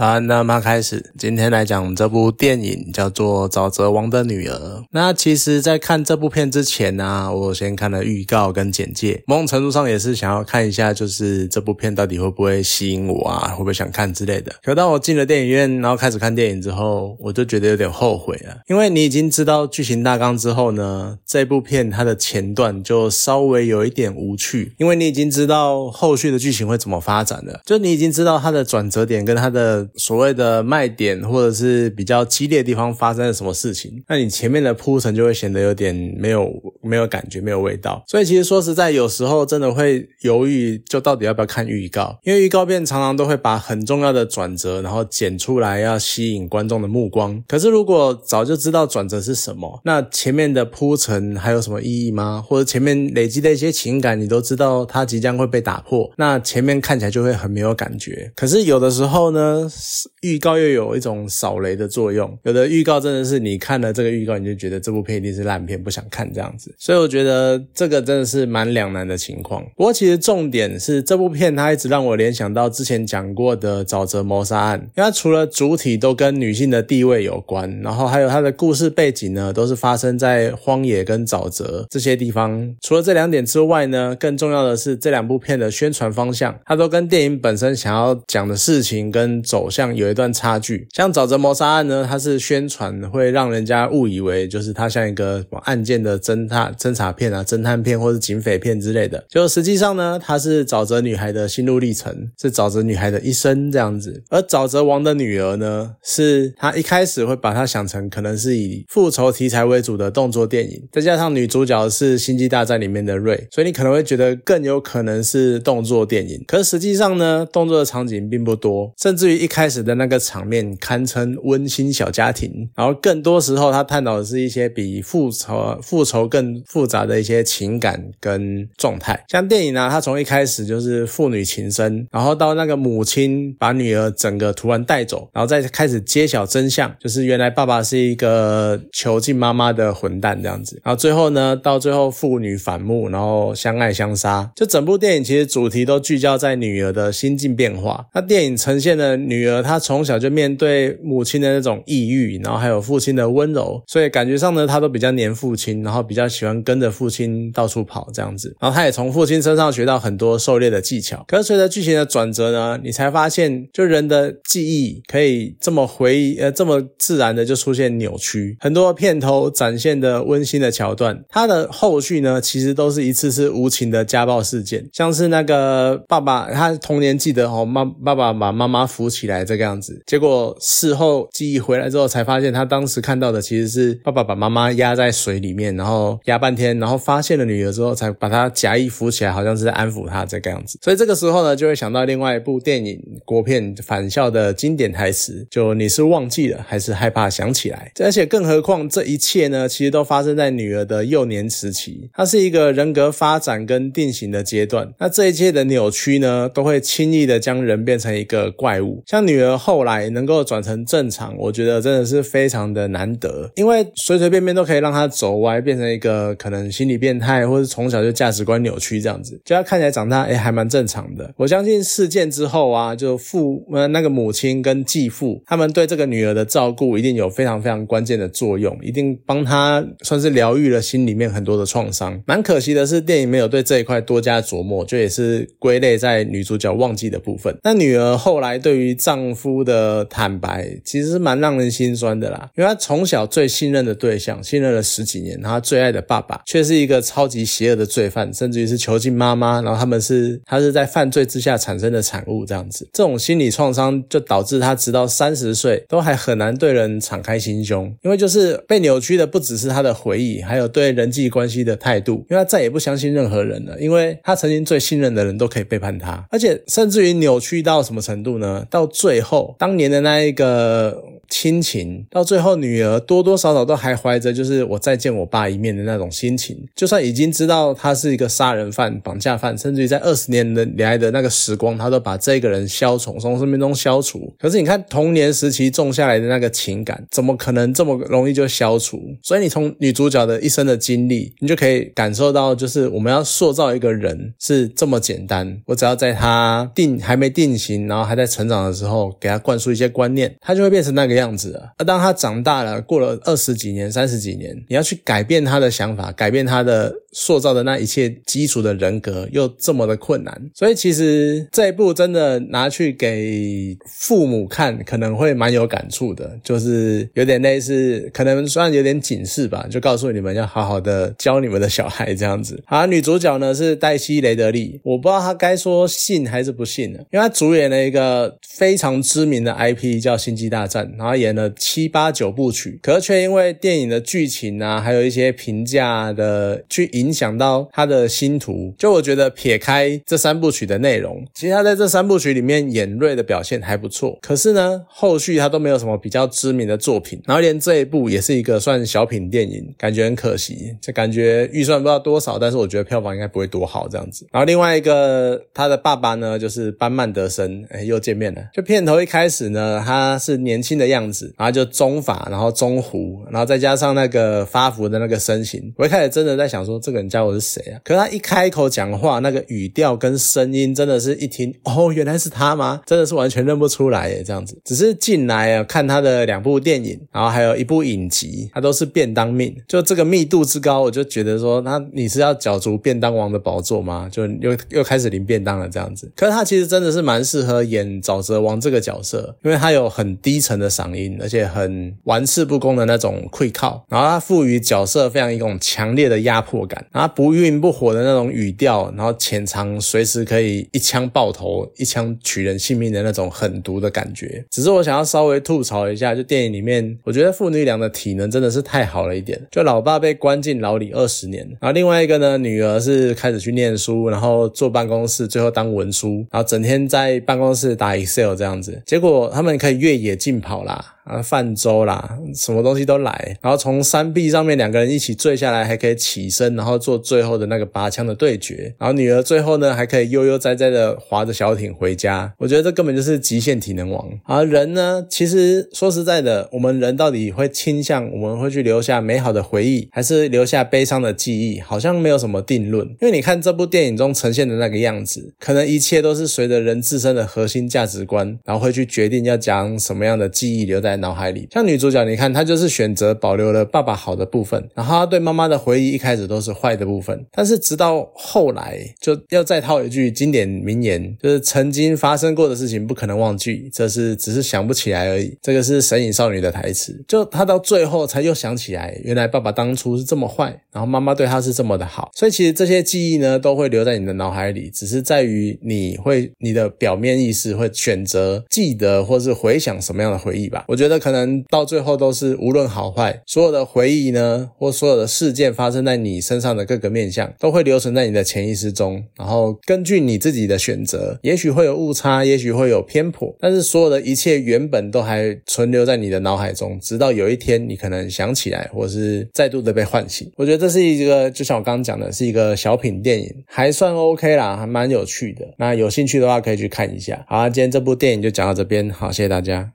好，那么开始，今天来讲这部电影叫做《沼泽王的女儿》。那其实，在看这部片之前呢，我先看了预告跟简介，某种程度上也是想要看一下，就是这部片到底会不会吸引我啊，会不会想看之类的。可当我进了电影院，然后开始看电影之后，我就觉得有点后悔了，因为你已经知道剧情大纲之后呢，这部片它的前段就稍微有一点无趣，因为你已经知道后续的剧情会怎么发展了，就你已经知道它的转折点跟它的。所谓的卖点，或者是比较激烈的地方发生了什么事情，那你前面的铺陈就会显得有点没有没有感觉，没有味道。所以其实说实在，有时候真的会犹豫，就到底要不要看预告？因为预告片常常都会把很重要的转折，然后剪出来，要吸引观众的目光。可是如果早就知道转折是什么，那前面的铺陈还有什么意义吗？或者前面累积的一些情感，你都知道它即将会被打破，那前面看起来就会很没有感觉。可是有的时候呢？预告又有一种扫雷的作用，有的预告真的是你看了这个预告，你就觉得这部片一定是烂片，不想看这样子。所以我觉得这个真的是蛮两难的情况。不过其实重点是这部片它一直让我联想到之前讲过的沼泽谋杀案，因为它除了主体都跟女性的地位有关，然后还有它的故事背景呢，都是发生在荒野跟沼泽这些地方。除了这两点之外呢，更重要的是这两部片的宣传方向，它都跟电影本身想要讲的事情跟走向。像有一段差距，像沼泽谋杀案呢，它是宣传会让人家误以为就是它像一个什么案件的侦探侦查片啊、侦探片或者警匪片之类的，就实际上呢，它是沼泽女孩的心路历程，是沼泽女孩的一生这样子。而沼泽王的女儿呢，是他一开始会把它想成可能是以复仇题材为主的动作电影，再加上女主角是星际大战里面的瑞，所以你可能会觉得更有可能是动作电影。可是实际上呢，动作的场景并不多，甚至于一开始的那个场面堪称温馨小家庭，然后更多时候他探讨的是一些比复仇复仇更复杂的一些情感跟状态。像电影呢，它从一开始就是父女情深，然后到那个母亲把女儿整个突然带走，然后再开始揭晓真相，就是原来爸爸是一个囚禁妈妈的混蛋这样子。然后最后呢，到最后父女反目，然后相爱相杀。就整部电影其实主题都聚焦在女儿的心境变化。那电影呈现了女女儿。她从小就面对母亲的那种抑郁，然后还有父亲的温柔，所以感觉上呢，她都比较黏父亲，然后比较喜欢跟着父亲到处跑这样子。然后她也从父亲身上学到很多狩猎的技巧。可是随着剧情的转折呢，你才发现，就人的记忆可以这么回忆，呃，这么自然的就出现扭曲。很多片头展现的温馨的桥段，它的后续呢，其实都是一次次无情的家暴事件，像是那个爸爸，他童年记得哦，妈爸爸把妈妈扶起来这个。样子，结果事后记忆回来之后，才发现他当时看到的其实是爸爸把妈妈压在水里面，然后压半天，然后发现了女儿之后，才把她假意扶起来，好像是在安抚她这个样子。所以这个时候呢，就会想到另外一部电影国片《返校》的经典台词，就你是忘记了，还是害怕想起来？而且更何况这一切呢，其实都发生在女儿的幼年时期，它是一个人格发展跟定型的阶段。那这一切的扭曲呢，都会轻易的将人变成一个怪物，像女儿。后来能够转成正常，我觉得真的是非常的难得，因为随随便便都可以让她走歪，变成一个可能心理变态，或者从小就价值观扭曲这样子，就她看起来长大哎还蛮正常的。我相信事件之后啊，就父呃那个母亲跟继父他们对这个女儿的照顾一定有非常非常关键的作用，一定帮她算是疗愈了心里面很多的创伤。蛮可惜的是，电影没有对这一块多加琢磨，就也是归类在女主角忘记的部分。那女儿后来对于丈夫。的坦白其实是蛮让人心酸的啦，因为他从小最信任的对象，信任了十几年，他最爱的爸爸却是一个超级邪恶的罪犯，甚至于是囚禁妈妈，然后他们是他是在犯罪之下产生的产物，这样子，这种心理创伤就导致他直到三十岁都还很难对人敞开心胸，因为就是被扭曲的不只是他的回忆，还有对人际关系的态度，因为他再也不相信任何人了，因为他曾经最信任的人都可以背叛他，而且甚至于扭曲到什么程度呢？到最后。当年的那一个亲情，到最后女儿多多少少都还怀着就是我再见我爸一面的那种心情。就算已经知道他是一个杀人犯、绑架犯，甚至于在二十年的来的那个时光，他都把这个人消从从生命中消除。可是你看童年时期种下来的那个情感，怎么可能这么容易就消除？所以你从女主角的一生的经历，你就可以感受到，就是我们要塑造一个人是这么简单。我只要在他定还没定型，然后还在成长的时候，给他灌输一些观念，他就会变成那个样子了。而当他长大了，过了二十几年、三十几年，你要去改变他的想法，改变他的塑造的那一切基础的人格，又这么的困难。所以其实这一部真的拿去给父母看，可能会蛮有感触的，就是有点类似，可能算有点警示吧，就告诉你们要好好的教你们的小孩这样子。好，女主角呢是黛西·雷德利，我不知道她该说信还是不信呢，因为她主演了一个非常知名的 IP 叫《星际大战》，然后他演了七八九部曲，可是却因为电影的剧情啊，还有一些评价的去影响到他的星途。就我觉得撇开这三部曲的内容，其实他在这三部曲里面演瑞的表现还不错，可是呢，后续他都没有什么比较知名的作品，然后连这一部也是一个算小品电影，感觉很可惜，就感觉预算不知道多少，但是我觉得票房应该不会多好这样子。然后另外一个他的爸爸呢，就是班曼德森，哎，又见面了。就片头一开始呢，他是年轻的样样子，然后就中法，然后中胡，然后再加上那个发福的那个身形，我一开始真的在想说，这个人家伙是谁啊？可是他一开口讲话，那个语调跟声音，真的是一听，哦，原来是他吗？真的是完全认不出来耶，这样子。只是进来啊，看他的两部电影，然后还有一部影集，他都是便当命，就这个密度之高，我就觉得说，那你是要角逐便当王的宝座吗？就又又开始领便当了这样子。可是他其实真的是蛮适合演沼泽王这个角色，因为他有很低沉的嗓音，而且很玩世不恭的那种愧靠，然后他赋予角色非常一种强烈的压迫感，然后不愠不火的那种语调，然后潜藏随时可以一枪爆头、一枪取人性命的那种狠毒的感觉。只是我想要稍微吐槽一下，就电影里面，我觉得父女俩的体能真的是太好了一点。就老爸被关进牢里二十年，然后另外一个呢，女儿是开始去念书，然后坐办公室，最后当文书，然后整天在办公室打 Excel 这样子，结果他们可以越野竞跑啦。啦。啊，泛舟啦，什么东西都来，然后从山壁上面两个人一起坠下来，还可以起身，然后做最后的那个拔枪的对决。然后女儿最后呢，还可以悠悠哉哉的划着小艇回家。我觉得这根本就是极限体能王。而人呢，其实说实在的，我们人到底会倾向，我们会去留下美好的回忆，还是留下悲伤的记忆？好像没有什么定论。因为你看这部电影中呈现的那个样子，可能一切都是随着人自身的核心价值观，然后会去决定要讲什么样的记忆留在。脑海里，像女主角，你看她就是选择保留了爸爸好的部分，然后她对妈妈的回忆一开始都是坏的部分，但是直到后来就要再套一句经典名言，就是曾经发生过的事情不可能忘记，这是只是想不起来而已。这个是神隐少女的台词，就她到最后才又想起来，原来爸爸当初是这么坏，然后妈妈对她是这么的好，所以其实这些记忆呢都会留在你的脑海里，只是在于你会你的表面意识会选择记得或是回想什么样的回忆吧。我觉得可能到最后都是无论好坏，所有的回忆呢，或所有的事件发生在你身上的各个面相，都会留存在你的潜意识中。然后根据你自己的选择，也许会有误差，也许会有偏颇，但是所有的一切原本都还存留在你的脑海中，直到有一天你可能想起来，或是再度的被唤醒。我觉得这是一个，就像我刚刚讲的，是一个小品电影，还算 OK 啦，还蛮有趣的。那有兴趣的话可以去看一下。好，今天这部电影就讲到这边，好，谢谢大家。